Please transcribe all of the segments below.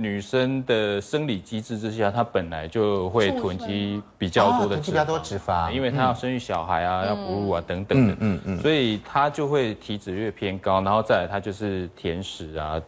女生的生理机制之下，她本来就会囤积比较多的脂肪，囤积比较多脂肪，因为她要生育小孩啊，要哺乳啊等等的，嗯嗯，所以她就会体脂越偏高，然后再来她就是甜食啊。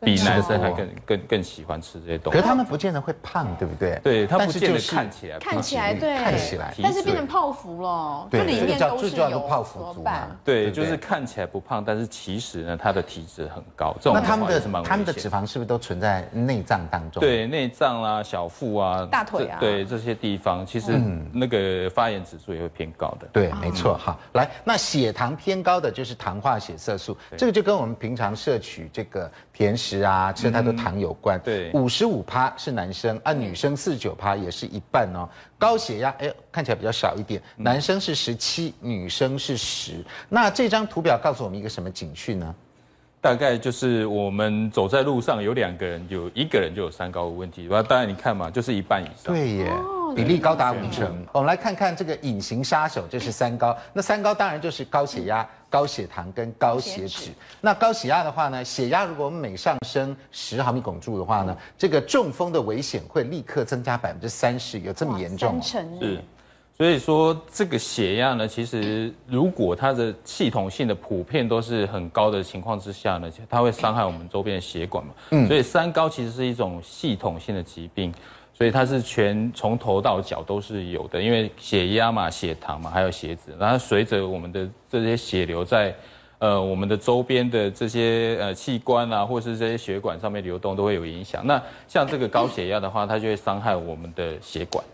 比男生还更更更喜欢吃这些东西，可是他们不见得会胖，对不对？对，他不见得看起来看起来对，看起来，但是变成泡芙了，对，里面都是有泡芙族嘛。对，就是看起来不胖，但是其实呢，他的体脂很高。这种那他们的他们的脂肪是不是都存在内脏当中？对，内脏啦、小腹啊、大腿啊，对这些地方，其实那个发炎指数也会偏高的。对，没错。哈，来，那血糖偏高的就是糖化血色素，这个就跟我们平常摄取这个甜食啊，吃太多。糖有关，对，五十五趴是男生，啊，女生四十九趴也是一半哦。高血压，哎，看起来比较少一点，男生是十七，女生是十。那这张图表告诉我们一个什么警讯呢？大概就是我们走在路上，有两个人，有一个人就有三高的问题。那当然你看嘛，就是一半以上。对耶，比例高达五成。我们来看看这个隐形杀手，就是三高。那三高当然就是高血压。高血糖跟高血脂，那高血压的话呢，血压如果我们每上升十毫米汞柱的话呢，这个中风的危险会立刻增加百分之三十，有这么严重？是，所以说这个血压呢，其实如果它的系统性的普遍都是很高的情况之下呢，它会伤害我们周边的血管嘛。嗯，所以三高其实是一种系统性的疾病。所以它是全从头到脚都是有的，因为血压嘛、血糖嘛，还有血脂，然后随着我们的这些血流在，呃，我们的周边的这些呃器官啊，或是这些血管上面流动，都会有影响。那像这个高血压的话，它就会伤害我们的血管。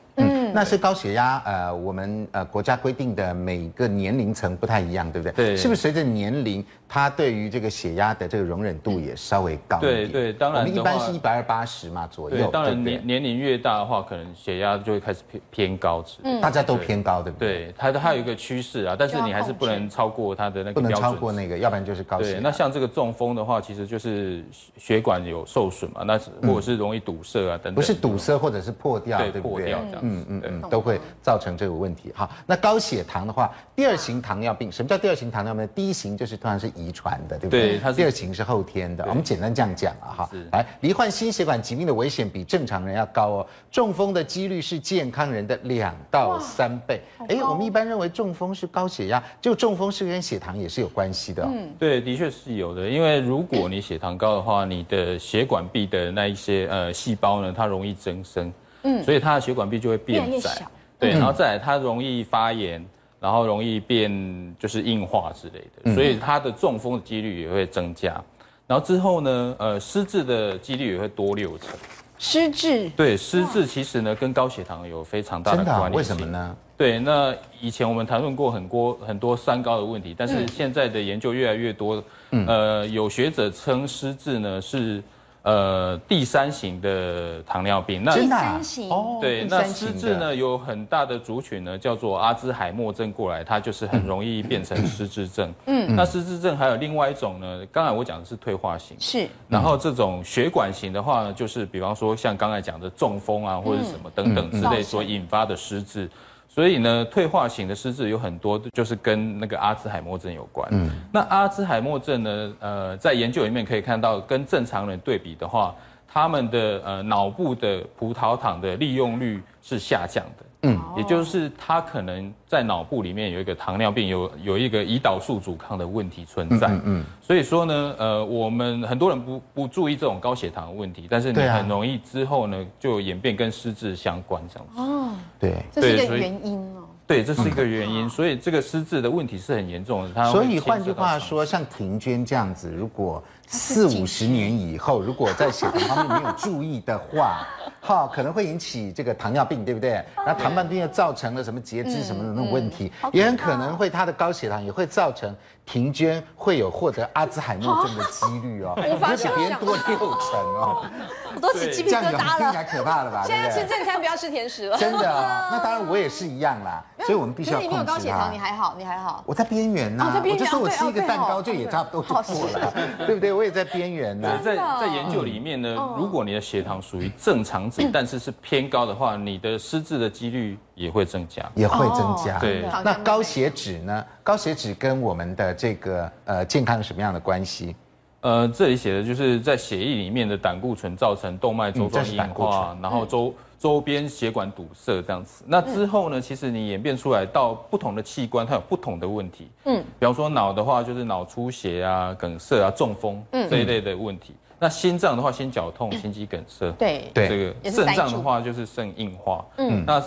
嗯，那是高血压，呃，我们呃国家规定的每个年龄层不太一样，对不对？对，是不是随着年龄？它对于这个血压的这个容忍度也稍微高一点。对对，当然我们一般是一百二八十嘛左右。对，当然年年龄越大的话，可能血压就会开始偏偏高值。嗯，大家都偏高，对不对？对，它它有一个趋势啊，但是你还是不能超过它的那个标准。不能超过那个，要不然就是高血压。对，那像这个中风的话，其实就是血管有受损嘛，那是或者是容易堵塞啊等等。不是堵塞或者是破掉，对不对？破掉这样。嗯嗯嗯，都会造成这个问题。哈，那高血糖的话，第二型糖尿病，什么叫第二型糖尿病？第一型就是通常是遗传的，对不对？对，它第二型是后天的。我们简单这样讲啊，哈，来，罹患心血管疾病的危险比正常人要高哦。中风的几率是健康人的两到三倍。哎，我们一般认为中风是高血压，就中风是跟血糖也是有关系的。嗯，对，的确是有的。因为如果你血糖高的话，你的血管壁的那一些呃细胞呢，它容易增生，嗯，所以它的血管壁就会变窄，对，然后再来它容易发炎。然后容易变就是硬化之类的，所以它的中风的几率也会增加。然后之后呢，呃，失智的几率也会多六成。失智？对，失智其实呢跟高血糖有非常大的关系。为什么呢？对，那以前我们谈论过很多很多三高的问题，但是现在的研究越来越多，呃，有学者称失智呢是。呃，第三型的糖尿病，那第三型哦，对，那失智呢有很大的族群呢，叫做阿兹海默症过来，它就是很容易变成失智症。嗯，那失智症还有另外一种呢，刚才我讲的是退化型，是，然后这种血管型的话呢，就是比方说像刚才讲的中风啊，或者什么等等之类所引发的失智。所以呢，退化型的失智有很多，就是跟那个阿兹海默症有关。嗯，那阿兹海默症呢，呃，在研究里面可以看到，跟正常人对比的话，他们的呃脑部的葡萄糖的利用率是下降的。嗯，也就是他可能在脑部里面有一个糖尿病，有有一个胰岛素阻抗的问题存在。嗯，嗯，所以说呢，呃，我们很多人不不注意这种高血糖的问题，但是你很容易之后呢就演变跟失智相关这样子。哦，对，这是一个原因哦。对，这是一个原因，所以这个失智的问题是很严重的。它所以换句话说，像庭娟这样子，如果四五十年以后，如果在血糖方面没有注意的话，哈，可能会引起这个糖尿病，对不对？那糖尿病又造成了什么截肢什么的那种问题，也很可能会他的高血糖也会造成婷娟会有获得阿兹海默症的几率哦，比别人多六成哦。我都起鸡皮疙瘩了，这样听起来可怕了吧？现在吃正餐，不要吃甜食了。真的，那当然我也是一样啦。所以我们必须要控制它。你有高血糖，你还好，你还好。我在边缘呐，我就说我吃一个蛋糕就也差不多就过了，对不对？我也在边缘呢。在在研究里面呢，如果你的血糖属于正常值，但是是偏高的话，你的失智的几率也会增加，也会增加。对，那高血脂呢？高血脂跟我们的这个呃健康有什么样的关系？呃，这里写的就是在血液里面的胆固醇造成动脉粥状硬化，然后周周边血管堵塞这样子。那之后呢，其实你演变出来到不同的器官，它有不同的问题。嗯，比方说脑的话，就是脑出血啊、梗塞啊、中风这一类的问题。那心脏的话，心绞痛、心肌梗塞。对对，这个肾脏的话就是肾硬化。嗯，那。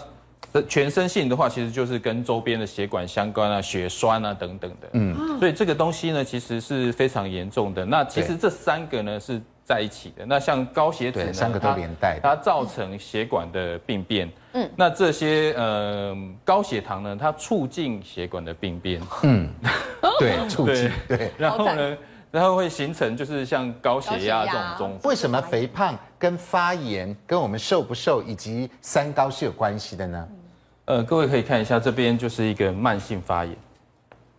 全身性的话，其实就是跟周边的血管相关啊，血栓啊等等的。嗯，所以这个东西呢，其实是非常严重的。那其实这三个呢是在一起的。那像高血脂呢，三个都连带，它造成血管的病变。嗯，那这些呃高血糖呢，它促进血管的病变。嗯，对，促进对。然后呢，然后会形成就是像高血压这种中。为什么肥胖跟发炎跟我们瘦不瘦以及三高是有关系的呢？呃，各位可以看一下，这边就是一个慢性发炎，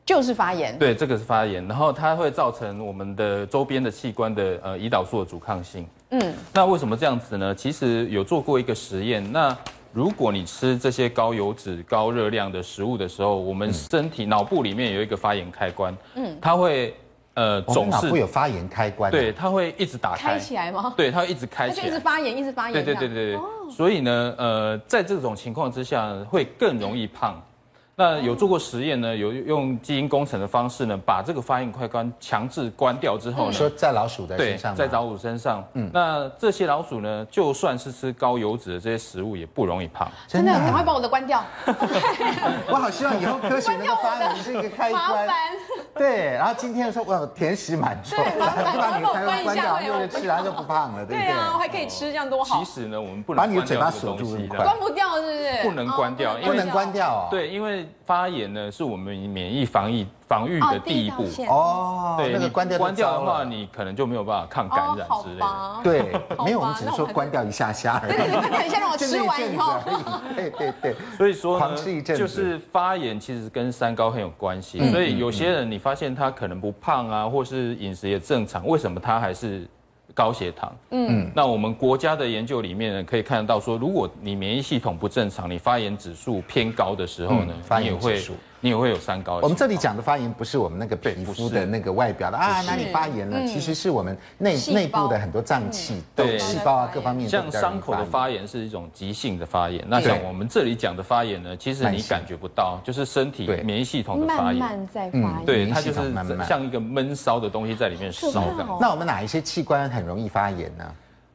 就是发炎。对，这个是发炎，然后它会造成我们的周边的器官的呃胰岛素的阻抗性。嗯，那为什么这样子呢？其实有做过一个实验，那如果你吃这些高油脂、高热量的食物的时候，我们身体脑部里面有一个发炎开关，嗯，它会。呃，总是会有发炎开关，对，它会一直打开，开起来吗？对，它会一直开起来，就一直发炎，一直发炎。对对对对对。所以呢，呃，在这种情况之下，会更容易胖。那有做过实验呢？有用基因工程的方式呢，把这个发炎开关强制关掉之后呢，说在老鼠的身上，在老鼠身上，嗯，那这些老鼠呢，就算是吃高油脂的这些食物，也不容易胖。真的，赶快把我的关掉。我好希望以后科学能够发明这个开关。对，然后今天说我甜食满足，对，麻烦把你的开关关掉，又吃，然后就不胖了，对不对？对啊，我还可以吃，这样多好。其实呢，我们不能把你的嘴巴锁住，关不掉，是不是？不能关掉，不能关掉。对，因为。发炎呢，是我们免疫防疫防御的第一步哦。对，那个关掉关掉的话，你可能就没有办法抗感染之类的。对，没有，我们只是说关掉一下下而已。对对对，关掉一下让我吃完以后。对对对。所以说呢，就是发炎其实跟三高很有关系。所以有些人你发现他可能不胖啊，或是饮食也正常，为什么他还是？高血糖，嗯，那我们国家的研究里面呢，可以看得到说，如果你免疫系统不正常，你发炎指数偏高的时候呢，发炎指数。你也会有三高。我们这里讲的发炎不是我们那个皮肤的那个外表的啊，哪里发炎了？其实是我们内内部的很多脏器、对细胞啊各方面。像伤口的发炎是一种急性的发炎，那像我们这里讲的发炎呢，其实你感觉不到，就是身体免疫系统的发炎。慢慢在发炎。对，它就是像一个闷烧的东西在里面烧的。那我们哪一些器官很容易发炎呢？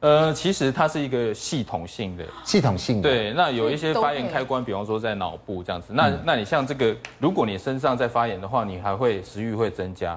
呃，其实它是一个系统性的，系统性的。对，那有一些发炎开关，比方说在脑部这样子。那那你像这个，如果你身上在发炎的话，你还会食欲会增加，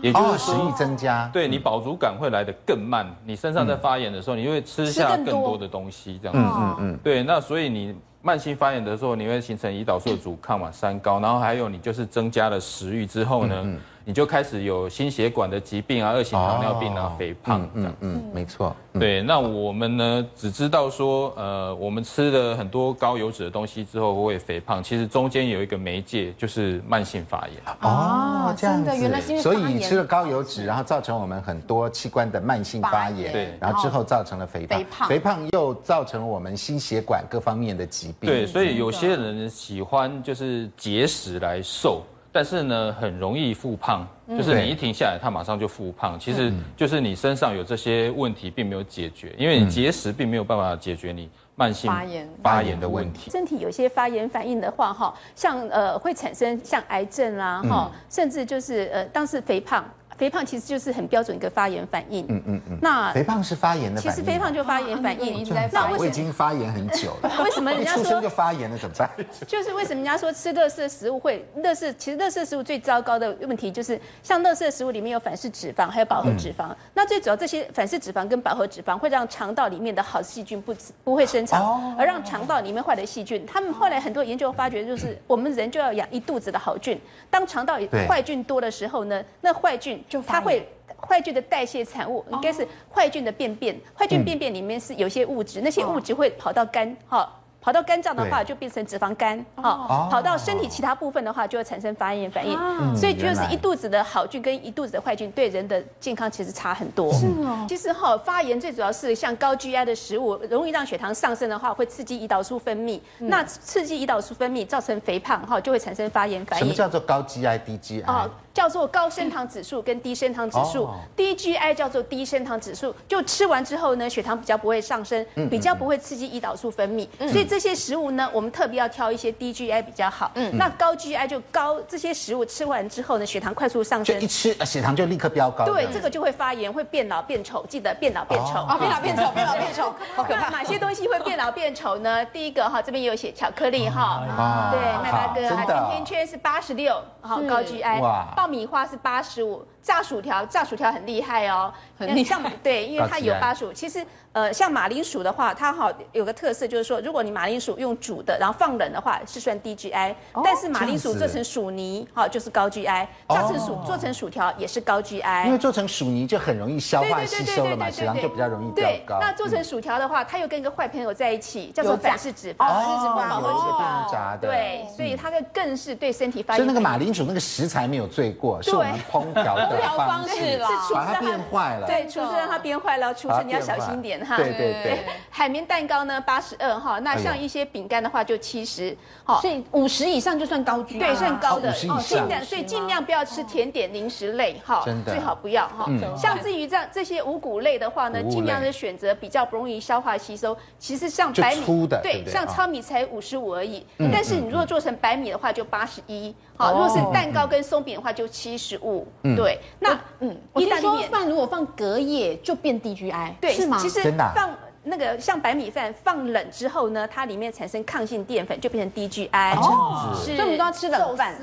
也就是食欲增加。对，你饱足感会来得更慢。你身上在发炎的时候，你就会吃下更多的东西这样子。嗯嗯嗯。对，那所以你慢性发炎的时候，你会形成胰岛素的阻抗嘛，三高，然后还有你就是增加了食欲之后呢。你就开始有心血管的疾病啊，二型糖尿病啊，肥胖这样。嗯，没错。对，那我们呢，只知道说，呃，我们吃了很多高油脂的东西之后会肥胖，其实中间有一个媒介，就是慢性发炎。哦，这样子。原来是所以你吃了高油脂，然后造成我们很多器官的慢性发炎，对，然后之后造成了肥胖，肥胖，肥胖又造成了我们心血管各方面的疾病。对，所以有些人喜欢就是节食来瘦。但是呢，很容易复胖，就是你一停下来，它马上就复胖。其实就是你身上有这些问题，并没有解决，因为你节食并没有办法解决你慢性发炎发炎的问题。身体有些发炎反应的话，哈，像呃会产生像癌症啦，哈，甚至就是呃当时肥胖。肥胖其实就是很标准一个发炎反应。嗯嗯嗯。那肥胖是发炎的反应。其实肥胖就发炎反应，一直在发炎。我已经发炎很久了。为什么人家说出生就发炎了怎么办？就是为什么人家说吃垃圾食物会垃圾？其实垃圾食物最糟糕的问题就是，像垃圾食物里面有反式脂肪，还有饱和脂肪。那最主要这些反式脂肪跟饱和脂肪会让肠道里面的好细菌不不会生长，而让肠道里面坏的细菌。他们后来很多研究发觉，就是我们人就要养一肚子的好菌。当肠道坏菌多的时候呢，那坏菌就它会。坏菌的代谢产物应该是坏菌的便便，坏菌便便里面是有些物质，那些物质会跑到肝，哈，跑到肝脏的话就变成脂肪肝，哦，跑到身体其他部分的话就会产生发炎反应。所以就是一肚子的好菌跟一肚子的坏菌对人的健康其实差很多。是哦，其实哈发炎最主要是像高 GI 的食物，容易让血糖上升的话，会刺激胰岛素分泌。那刺激胰岛素分泌造成肥胖哈，就会产生发炎反应。什么叫做高 GI 低 GI？哦，叫做高升糖指数跟低升糖指数，哦。低 GI 叫做低升糖指数，就吃完之后呢，血糖比较不会上升，嗯比较不会刺激胰岛素分泌，所以这些食物呢，我们特别要挑一些低 GI 比较好。嗯，那高 GI 就高这些食物吃完之后呢，血糖快速上升就一，吃呃血糖就立刻飙高。对，样这个就会发炎，会变老变丑，记得变老变丑。啊，变老变丑，变老变丑，好可怕。哪些东西会变老变丑呢？第一个哈，这边也有写巧克力哈，啊对，麦巴哥甜甜圈是八十六，好高 GI，哇爆米花是八十五，炸薯条炸薯条很厉害哦，很厉害像对，因为它有八十五。其实呃，像马铃薯的话，它好有个特色就是说，如果你马铃薯用煮的，然后放冷的话，是算低 GI，但是马铃薯做成薯泥，哈，就是高 GI，炸成薯做成薯条也是高 GI，因为做成薯泥就很容易消化对吸收了嘛，血糖就比较容易对飙，高。那做成薯条的话，它又跟一个坏朋友在一起，叫做反式脂肪，哦反式脂肪哦，有一个电炸的，对，所以它更更是对身体发所以。那个马铃薯那个食材没有罪过，是我们烹调的 烹调方方式啦是厨师让把它变坏了。对，厨师让它变坏了，厨师你要小心点哈。对对对，海绵蛋糕呢，八十二哈，那像一些饼干的话就七十，好所。以五十以上就算高 GI，对，算高的。哦50以上尽量所以尽量不要吃甜点、零食类，哈，真的。最好不要哈。像至于这样这些五谷类的话呢，尽量的选择比较不容易消化吸收。其实像白米，粗的对像哦糙米才五十五而已，但是你如果做成白米的话就八十一，好，如果是蛋糕跟松饼的话就七十五，对。那嗯，我听意大利面。说饭如果放隔夜就变 DGI，对，是吗？其实真的啊放那个像白米饭放冷之后呢，它里面产生抗性淀粉，就变成低 GI。哦是，所以我们都要吃冷饭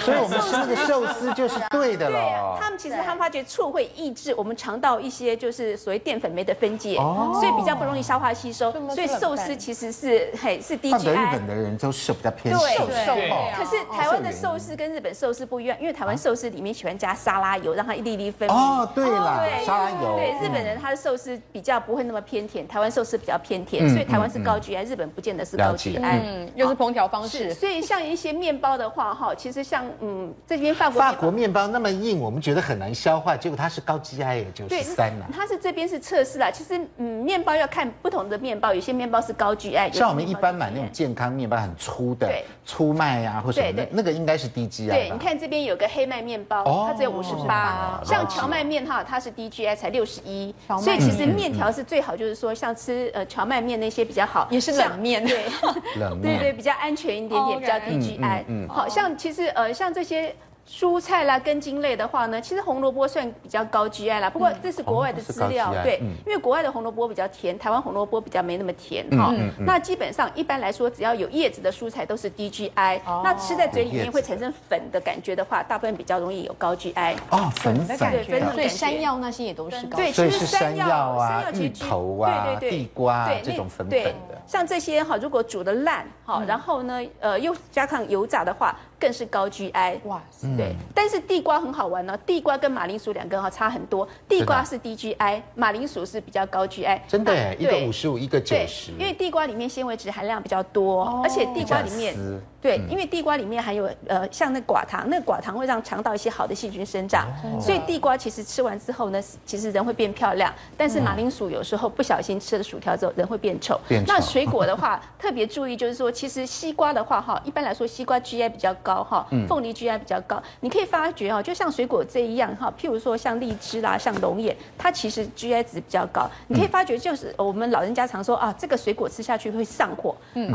所以我们吃那个 寿司就是对的了对了。他们其实他们发觉醋会抑制我们肠道一些就是所谓淀粉酶的分解，哦所以比较不容易消化吸收。所以寿司其实是嘿是低 GI 日本。的人都是比较偏对瘦对瘦可是台湾的寿司跟日本寿司不一样，因为台湾寿司里面喜欢加沙拉油，让它一粒粒分明。哦，对了，对沙拉油。对，日本人他的寿司比较不会那么偏甜，台湾寿司比较偏甜，嗯所以台湾是高 GI，日本不见得是高 GI。嗯，又是烹调方，式。所以像一些面包的话，哈，其实像嗯这边法国法国面包那么硬，我们觉得很难消化，结果它是高 GI 也九对十三呐。它是这边是测试啦。其实嗯，面包要看不同的面包，有些面包是高 GI，像我们一般买那种健康面包，很粗的粗麦呀、或什么的那个应该是低 GI 对，你看这边有个黑麦面包，哦。它只有五十八，像荞麦面哈，它是低 GI 才六十一，所以其实面条是最好，就是说像吃呃荞麦面那些比较好，也是冷面 对。冷面。对对，比较安全一点点，比较低 GI。好像其实呃，像这些。蔬菜啦、根茎类的话呢，其实红萝卜算比较高 GI 啦。不过这是国外的资料，对嗯，因为国外的红萝卜比较甜，台湾红萝卜比较没那么甜哈。那基本上一般来说，只要有叶子的蔬菜都是低 GI。那吃在嘴里面会产生粉的感觉的话，大部分比较容易有高 GI。哦，粉粉对粉的，所以山药那些也都是高对，其实是山药啊、芋其实头啊、对对对地瓜这种粉粉对的。像这些哈，如果煮的烂哈，然后呢，呃，又加上油炸的话，更是高 GI。哇，对，但是地瓜很好玩哦，地瓜跟马铃薯两个哈差很多，地瓜是低 GI，马铃薯是比较高 GI。真的耶，一个五十五，一个九十，，因为地瓜里面纤维质含量比较多，而且地瓜里面对，因为地瓜里面含有呃像那寡糖，那寡糖会让肠道一些好的细菌生长，所以地瓜其实吃完之后呢，其实人会变漂亮。但是马铃薯有时候不小心吃了薯条之后，人会变丑。变丑那 水果的话，特别注意就是说，其实西瓜的话哈，一般来说西瓜 GI 比较高哈，凤梨 GI 比较高。你可以发觉哦，就像水果这一样哈，譬如说像荔枝啦、像龙眼，它其实 GI 值比较高。你可以发觉就是我们老人家常说啊，这个水果吃下去会上火。嗯，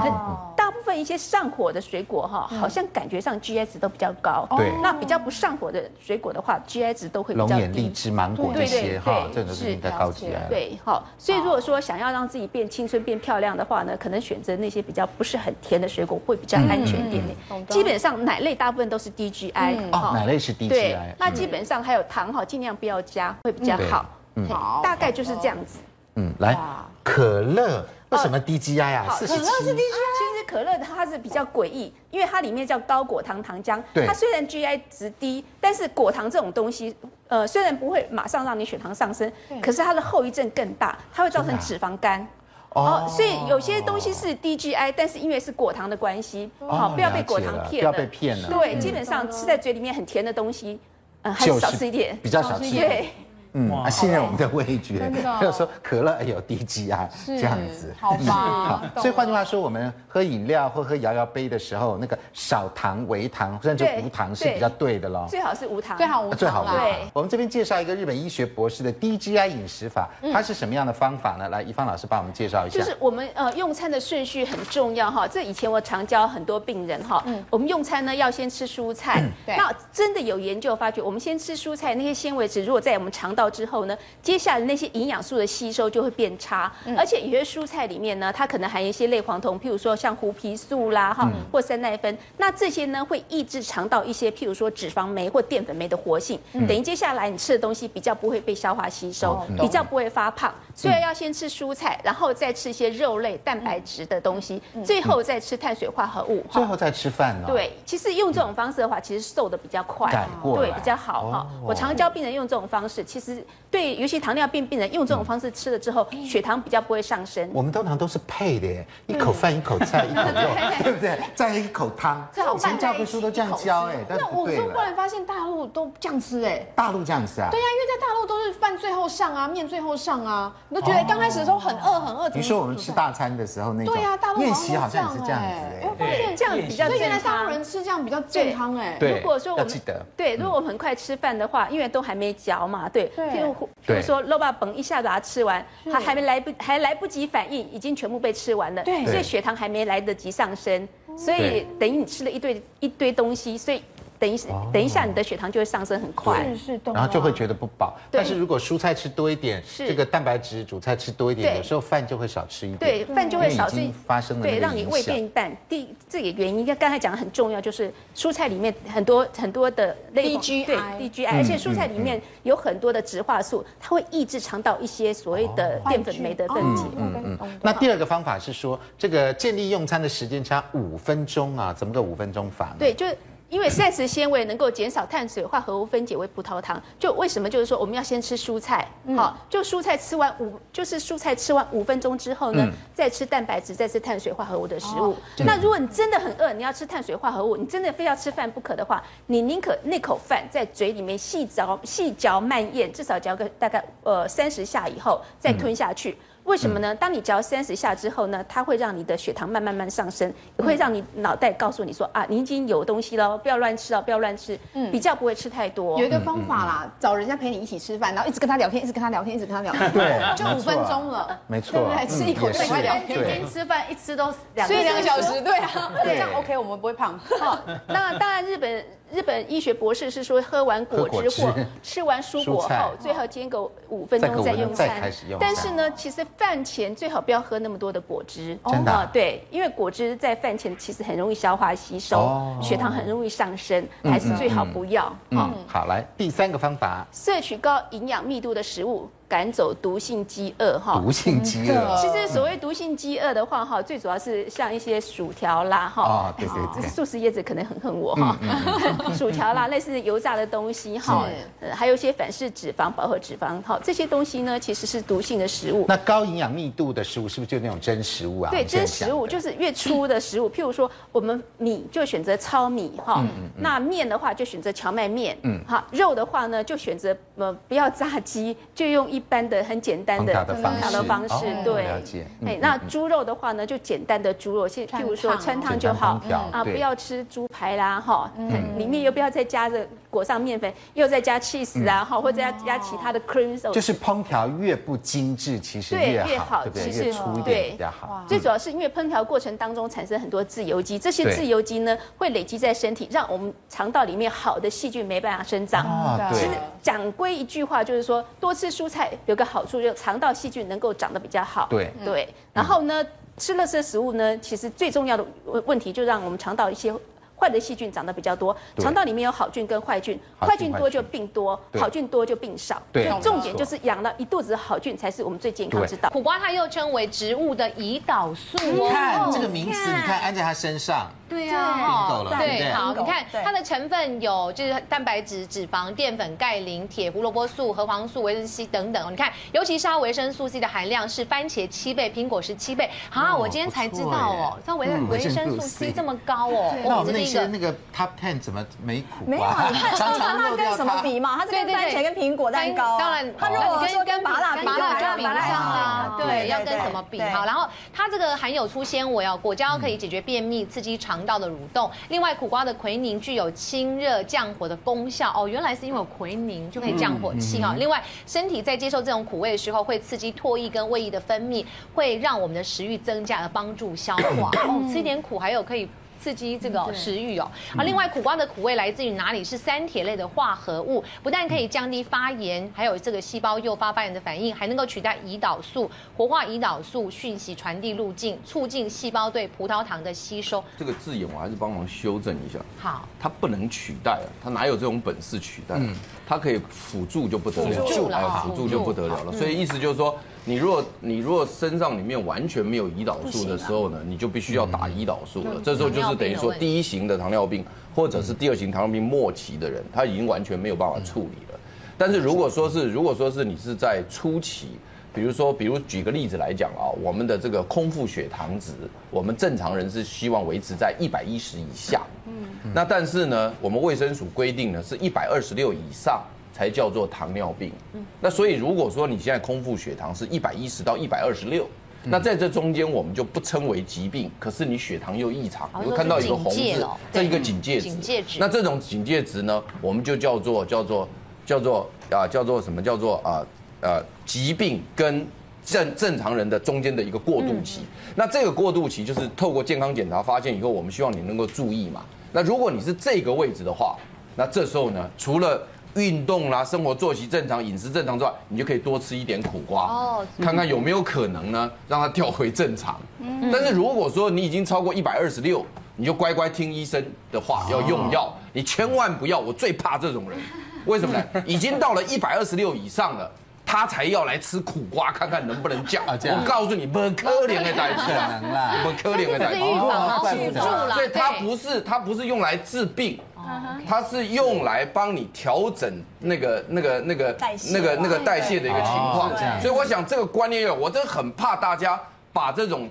大部分一些上火的水果哈，好像感觉上 GI 值都比较高。对那比较不上火的水果的话，GI 值都会比较龙眼、荔低。枝、芒果这些哈，对这都是比较高 GI 了。对，好，所以如果说想要让自己变青春、变漂亮的话呢，可能选择那些比较不是很甜的水果会比较安全一点点。基本上奶类大部分都是低 GI，哦，奶类是低 GI 那基本上还有糖哈，尽量不要加，会比较好。嗯好大概就是这样子。嗯，来可乐为什么低 GI 啊？好四十七，其实可乐它是比较诡异，因为它里面叫高果糖糖浆。对它虽然 GI 值低，但是果糖这种东西，呃，虽然不会马上让你血糖上升，可是它的后遗症更大，它会造成脂肪肝。哦，所以有些东西是低 GI，但是因为是果糖的关系，好，不要被果糖骗了，不要被骗了。对，基本上吃在嘴里面很甜的东西，嗯，还是少吃一点，比较少吃一点。对。嗯，啊，信任我们的味觉，还有说可乐有低 GI 这样子，好吧？好，所以换句话说，我们喝饮料或喝摇摇杯的时候，那个少糖、微糖甚至无糖是比较对的咯。最好是无糖，最好无糖。最好无糖。对，我们这边介绍一个日本医学博士的低 GI 饮食法，它是什么样的方法呢？来，一芳老师帮我们介绍一下。就是我们呃用餐的顺序很重要哈，这以前我常教很多病人哈，我们用餐呢要先吃蔬菜。对。那真的有研究发觉，我们先吃蔬菜，那些纤维质如果在我们肠道之后呢？接下来那些营养素的吸收就会变差，嗯、而且有些蔬菜里面呢，它可能含一些类黄酮，譬如说像胡皮素啦，哈、嗯，或三奈酚，那这些呢会抑制肠道一些譬如说脂肪酶或淀粉酶的活性，嗯、等于接下来你吃的东西比较不会被消化吸收，嗯、比较不会发胖。所以要先吃蔬菜，然后再吃一些肉类、蛋白质的东西，最后再吃碳水化合物，最后再吃饭呢？对，其实用这种方式的话，其实瘦的比较快，对，比较好哈。我常教病人用这种方式，其实对，尤其糖尿病病人用这种方式吃了之后，血糖比较不会上升。我们通常都是配的耶，一口饭一口菜一口肉，对不对？再一口汤。以前教科书都这样教哎，那我说后来发现大陆都这样吃哎，大陆这样吃啊？对呀，因为在饭最后上啊，面最后上啊，你都觉得刚开始的时候很饿很饿。比如说？我们吃大餐的时候那种，对呀，大陆宴席好像也是这样子哎，我发现这样比较，所以原来大陆人吃这样比较健康哎。如果说我们对，如果我们很快吃饭的话，因为都还没嚼嘛，对，譬如比如说肉霸本一下子把它吃完，它还没来不还来不及反应，已经全部被吃完了，对，所以血糖还没来得及上升，所以等于你吃了一堆一堆东西，所以。等一下，等一下，你的血糖就会上升很快，然后就会觉得不饱。但是如果蔬菜吃多一点，这个蛋白质主菜吃多一点，有时候饭就会少吃一点。对，饭就会少吃。发生了对，让你胃变淡。第这个原因，刚才讲的很重要，就是蔬菜里面很多很多的类对 GI，而且蔬菜里面有很多的植化素，它会抑制肠道一些所谓的淀粉酶的分解。嗯嗯。那第二个方法是说，这个建立用餐的时间差五分钟啊，怎么个五分钟法呢？对，就是。因为膳食纤维能够减少碳水化合物分解为葡萄糖，就为什么就是说我们要先吃蔬菜，好，就蔬菜吃完五，就是蔬菜吃完五分钟之后呢，再吃蛋白质，再吃碳水化合物的食物。那如果你真的很饿，你要吃碳水化合物，你真的非要吃饭不可的话，你宁可那口饭在嘴里面细嚼细嚼慢咽，至少嚼个大概呃三十下以后再吞下去。为什么呢？当你嚼三十下之后呢，它会让你的血糖慢慢慢上升，也会让你脑袋告诉你说啊，你已经有东西了，不要乱吃哦，不要乱吃，嗯，比较不会吃太多。有一个方法啦，找人家陪你一起吃饭，然后一直跟他聊天，一直跟他聊天，一直跟他聊天，对，就五分钟了，没错，对吃一口饭聊天，天吃饭一吃都两所以两个小时，对啊，这样 OK，我们不会胖。好，那当然日本。日本医学博士是说，喝完果汁或吃完蔬果后，最好间隔五分钟再用餐。但是呢，其实饭前最好不要喝那么多的果汁。真的？对，因为果汁在饭前其实很容易消化吸收，血糖很容易上升，还是最好不要。嗯，好，来第三个方法，摄取高营养密度的食物。赶走毒性饥饿哈，毒性饥饿。其实所谓毒性饥饿的话哈，最主要是像一些薯条啦哈，啊对对对，素食叶子可能很恨我哈，薯条啦，类似油炸的东西哈，还有一些反式脂肪、饱和脂肪哈，这些东西呢其实是毒性的食物。那高营养密度的食物是不是就那种真食物啊？对，真食物就是越粗的食物，譬如说我们米就选择糙米哈，那面的话就选择荞麦面，嗯，好，肉的话呢就选择呃不要炸鸡，就用一。一般的很简单的烹调的方式，对，哎，那猪肉的话呢，就简单的猪肉，先譬如说穿烫就好啊，不要吃猪排啦，哈，里面又不要再加着裹上面粉，又再加 cheese 啊，哈，或者加加其他的 cream。就是烹调越不精致，其实越好，对不对？越粗一点比较好。最主要是因为烹调过程当中产生很多自由基，这些自由基呢会累积在身体，让我们肠道里面好的细菌没办法生长。其实讲归一句话，就是说多吃蔬菜。有个好处，就肠道细菌能够长得比较好。对。对，然后呢，吃了些食物呢，其实最重要的问问题就让我们肠道一些坏的细菌长得比较多。肠道里面有好菌跟坏菌，坏菌多就病多，好菌多就病少。对，重点就是养了一肚子好菌才是我们最健康之道。苦瓜它又称为植物的胰岛素，哦看这个名词，你看安在它身上。对呀，对，好，你看它的成分有就是蛋白质、脂肪、淀粉、钙、磷、铁、胡萝卜素、核黄素、维生素 C 等等。你看，尤其是它维生素 C 的含量是番茄七倍，苹果十七倍。好，我今天才知道哦，它维维生素 C 这么高哦。那我们那些那个 Top Ten 怎么没苦瓜？没有，你看它跟什么比嘛？它是跟番茄跟苹果蛋糕。当然，它如果说跟麻辣比，麻辣就比不上啊。对，要跟什么比？好，然后它这个含有粗纤维哦，果胶可以解决便秘，刺激肠道的蠕动。另外，苦瓜的奎宁具有清热降火的功效哦，原来是因为有奎宁就可以降火气哦。另外，身体在接受这种苦味的时候，会刺激唾液跟胃液的分泌，会让我们的食欲增加，而帮助消化哦。吃一点苦，还有可以。刺激这个食欲哦，啊，另外苦瓜的苦味来自于哪里？是三铁类的化合物，不但可以降低发炎，还有这个细胞诱发发炎的反应，还能够取代胰岛素，活化胰岛素讯息传递路径，促进细胞对葡萄糖的吸收。这个字眼我还是帮忙修正一下。好，它不能取代啊，它哪有这种本事取代？嗯，它可以辅助就不得了，辅助了，辅助就不得了了。所以意思就是说。你如果你如果身上里面完全没有胰岛素的时候呢，你就必须要打胰岛素了。这时候就是等于说第一型的糖尿病或者是第二型糖尿病末期的人，他已经完全没有办法处理了。但是如果说是如果说是你是在初期，比如说比如举个例子来讲啊，我们的这个空腹血糖值，我们正常人是希望维持在一百一十以下。嗯，那但是呢，我们卫生署规定呢是一百二十六以上。才叫做糖尿病。那所以如果说你现在空腹血糖是一百一十到一百二十六，那在这中间我们就不称为疾病，可是你血糖又异常，你会看到一个红字，这一个警戒值。警戒值。那这种警戒值呢，我们就叫做叫做叫做啊叫做什么叫做啊呃疾病跟正正常人的中间的一个过渡期。那这个过渡期就是透过健康检查发现以后，我们希望你能够注意嘛。那如果你是这个位置的话，那这时候呢，除了运动啦，生活作息正常，饮食正常之外，你就可以多吃一点苦瓜，哦，看看有没有可能呢，让它跳回正常。嗯，但是如果说你已经超过一百二十六，你就乖乖听医生的话，要用药，你千万不要。我最怕这种人，为什么呢？已经到了一百二十六以上了，他才要来吃苦瓜，看看能不能降。我告诉你，不可怜的代价，不可怜的代价。所以它不是，它不是用来治病。它是用来帮你调整那个、那个、那个、那个、那个代谢的一个情况，所以我想这个观念有，我真的很怕大家把这种。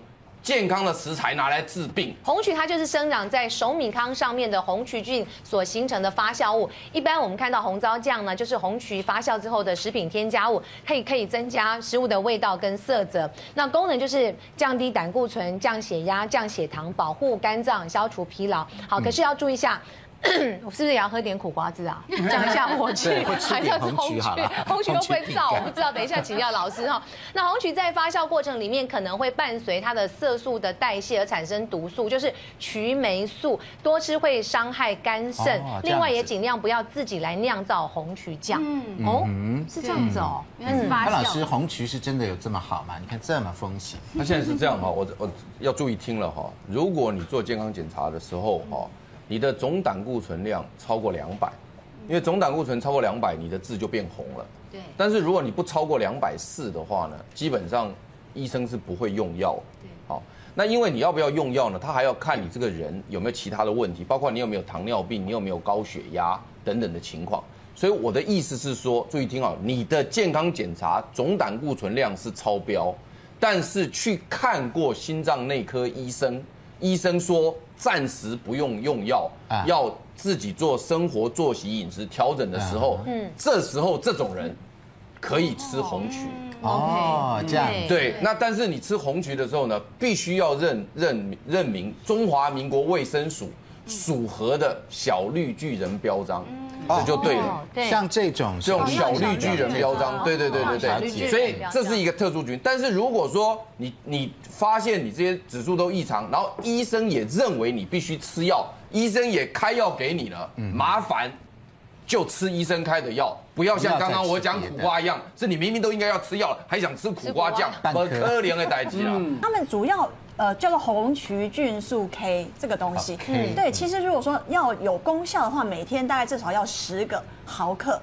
健康的食材拿来治病，红曲它就是生长在熟米糠上面的红曲菌所形成的发酵物。一般我们看到红糟酱呢，就是红曲发酵之后的食品添加物，可以可以增加食物的味道跟色泽。那功能就是降低胆固醇、降血压、降血糖、保护肝脏、消除疲劳。好，可是要注意一下。我是不是也要喝点苦瓜汁啊？讲一下我去，还是要红曲？红曲会不会燥？我不知道，等一下请教老师哈。那红曲在发酵过程里面可能会伴随它的色素的代谢而产生毒素，就是曲霉素，多吃会伤害肝肾。另外也尽量不要自己来酿造红曲酱。嗯哦，是这样子哦。原来是发酵。潘老师，红曲是真的有这么好吗？你看这么风行。那现在是这样哈，我我要注意听了哈。如果你做健康检查的时候哈。你的总胆固醇量超过两百，因为总胆固醇超过两百，你的痣就变红了。对。但是如果你不超过两百四的话呢，基本上医生是不会用药。对。好，那因为你要不要用药呢？他还要看你这个人有没有其他的问题，包括你有没有糖尿病，你有没有高血压等等的情况。所以我的意思是说，注意听好，你的健康检查总胆固醇量是超标，但是去看过心脏内科医生。医生说暂时不用用药，要自己做生活作息饮食调整的时候，嗯，这时候这种人可以吃红曲。哦，这样对。那但是你吃红曲的时候呢，必须要认认认明中华民国卫生署属核的小绿巨人标章。这就对了，像这种这种小绿巨人标章，对对对对对，所以这是一个特殊菌。但是如果说你你发现你这些指数都异常，然后医生也认为你必须吃药，医生也开药给你了，麻烦就吃医生开的药。不要像刚刚我讲苦瓜一样，是你明明都应该要吃药了，还想吃苦瓜酱，不可怜的代志啊。他们主要呃叫做红曲菌素 K 这个东西，嗯，对，其实如果说要有功效的话，每天大概至少要十个毫克，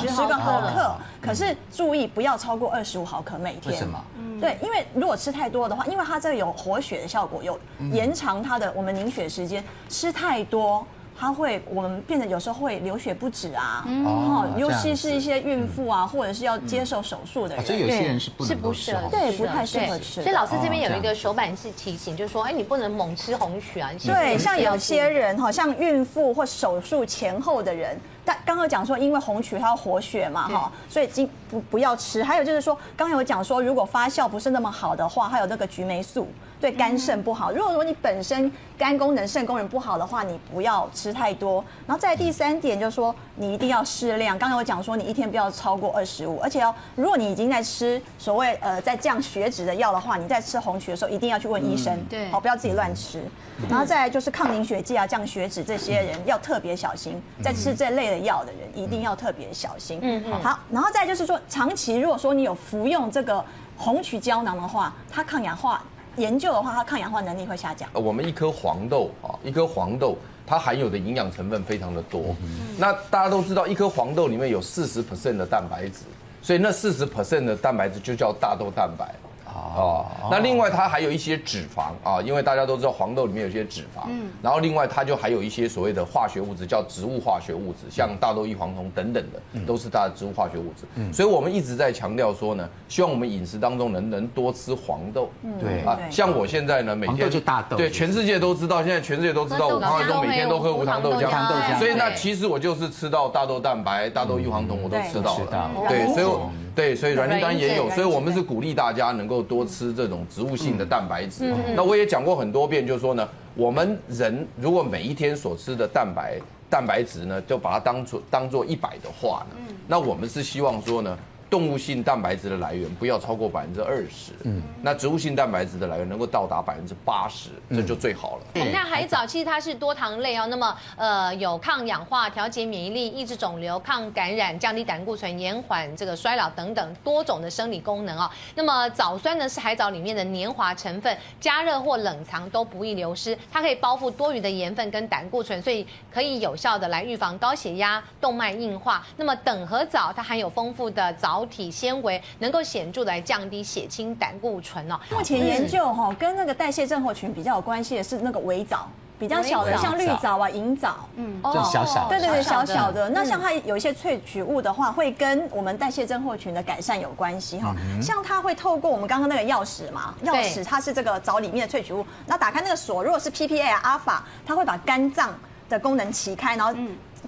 十十个毫克，可是注意不要超过二十五毫克每天。为什么？对，因为如果吃太多的话，因为它这个有活血的效果，有延长它的我们凝血时间，吃太多。它会，我们变得有时候会流血不止啊，哦，尤其是一些孕妇啊，或者是要接受手术的人，所以有些人是不是不适合，对，不太适合吃。所以老师这边有一个手板是提醒，就是说，哎，你不能猛吃红曲啊。对，像有些人哈，像孕妇或手术前后的人，但刚刚讲说，因为红曲它要活血嘛，哈，所以今不不要吃。还有就是说，刚刚有讲说，如果发酵不是那么好的话，还有那个菊霉素。对肝肾不好。如果说你本身肝功能、肾功能不好的话，你不要吃太多。然后再第三点就是说，你一定要适量。刚才我讲说，你一天不要超过二十五，而且要，如果你已经在吃所谓呃在降血脂的药的话，你在吃红曲的时候一定要去问医生，对，好，不要自己乱吃。然后再来就是抗凝血剂啊、降血脂这些人要特别小心，在吃这类的药的人一定要特别小心。嗯，好，然后再就是说，长期如果说你有服用这个红曲胶囊的话，它抗氧化。研究的话，它抗氧化能力会下降。我们一颗黄豆啊，一颗黄豆它含有的营养成分非常的多。那大家都知道，一颗黄豆里面有四十 percent 的蛋白质，所以那四十 percent 的蛋白质就叫大豆蛋白。哦，那另外它还有一些脂肪啊，因为大家都知道黄豆里面有一些脂肪，嗯，然后另外它就还有一些所谓的化学物质，叫植物化学物质，像大豆异黄酮等等的，都是大的植物化学物质。嗯，所以我们一直在强调说呢，希望我们饮食当中能能多吃黄豆。对。啊，像我现在呢，每天就大豆，对，全世界都知道，现在全世界都知道，我胖都每天都喝无糖豆浆，所以那其实我就是吃到大豆蛋白、大豆异黄酮，我都吃到了。对，所以。对，所以软磷酸也有，所以我们是鼓励大家能够多吃这种植物性的蛋白质。那我也讲过很多遍，就是说呢，我们人如果每一天所吃的蛋白蛋白质呢，就把它当做当做一百的话呢，那我们是希望说呢。动物性蛋白质的来源不要超过百分之二十，嗯，那植物性蛋白质的来源能够到达百分之八十，这就最好了。我们看海藻，其实它是多糖类哦，那么呃有抗氧化、调节免疫力、抑制肿瘤、抗感染、降低胆固醇、延缓这个衰老等等多种的生理功能哦。那么藻酸呢是海藻里面的黏滑成分，加热或冷藏都不易流失，它可以包覆多余的盐分跟胆固醇，所以可以有效的来预防高血压、动脉硬化。那么等和藻它含有丰富的藻。藻体纤维能够显著的来降低血清胆固醇哦。目前研究哈跟那个代谢症候群比较有关系的是那个微藻，比较小的像绿藻啊、银藻，嗯，就小小的，对对对，小小的。那像它有一些萃取物的话，会跟我们代谢症候群的改善有关系哈。像它会透过我们刚刚那个钥匙嘛，钥匙它是这个藻里面的萃取物，那打开那个锁，如果是 PPA 啊、阿法，它会把肝脏的功能启开，然后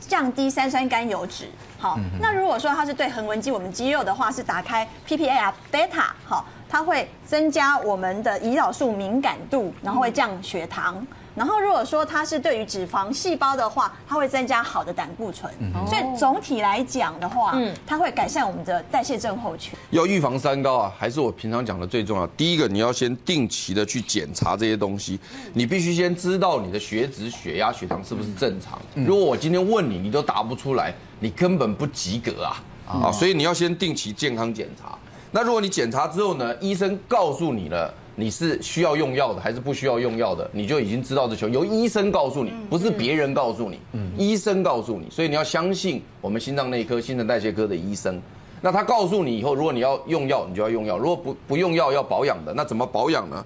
降低三酸甘油脂。好，那如果说它是对横纹肌、我们肌肉的话，是打开 PPAR beta，好，它会增加我们的胰岛素敏感度，然后会降血糖。然后如果说它是对于脂肪细胞的话，它会增加好的胆固醇。所以总体来讲的话，嗯，它会改善我们的代谢症候群。要预防三高啊，还是我平常讲的最重要。第一个，你要先定期的去检查这些东西，你必须先知道你的血脂、血压、血糖是不是正常。如果我今天问你，你都答不出来。你根本不及格啊！啊，所以你要先定期健康检查。那如果你检查之后呢，医生告诉你了你是需要用药的还是不需要用药的，你就已经知道这球。由医生告诉你，不是别人告诉你，医生告诉你，所以你要相信我们心脏内科、新陈代谢科的医生。那他告诉你以后，如果你要用药，你就要用药；如果不不用药要保养的，那怎么保养呢？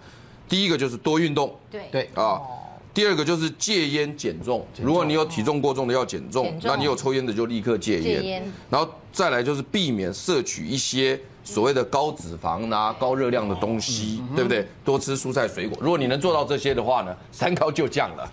第一个就是多运动，对对啊。第二个就是戒烟减重，如果你有体重过重的要减重，那你有抽烟的就立刻戒烟。然后再来就是避免摄取一些所谓的高脂肪啊、高热量的东西，对不对？多吃蔬菜水果。如果你能做到这些的话呢，三高就降了。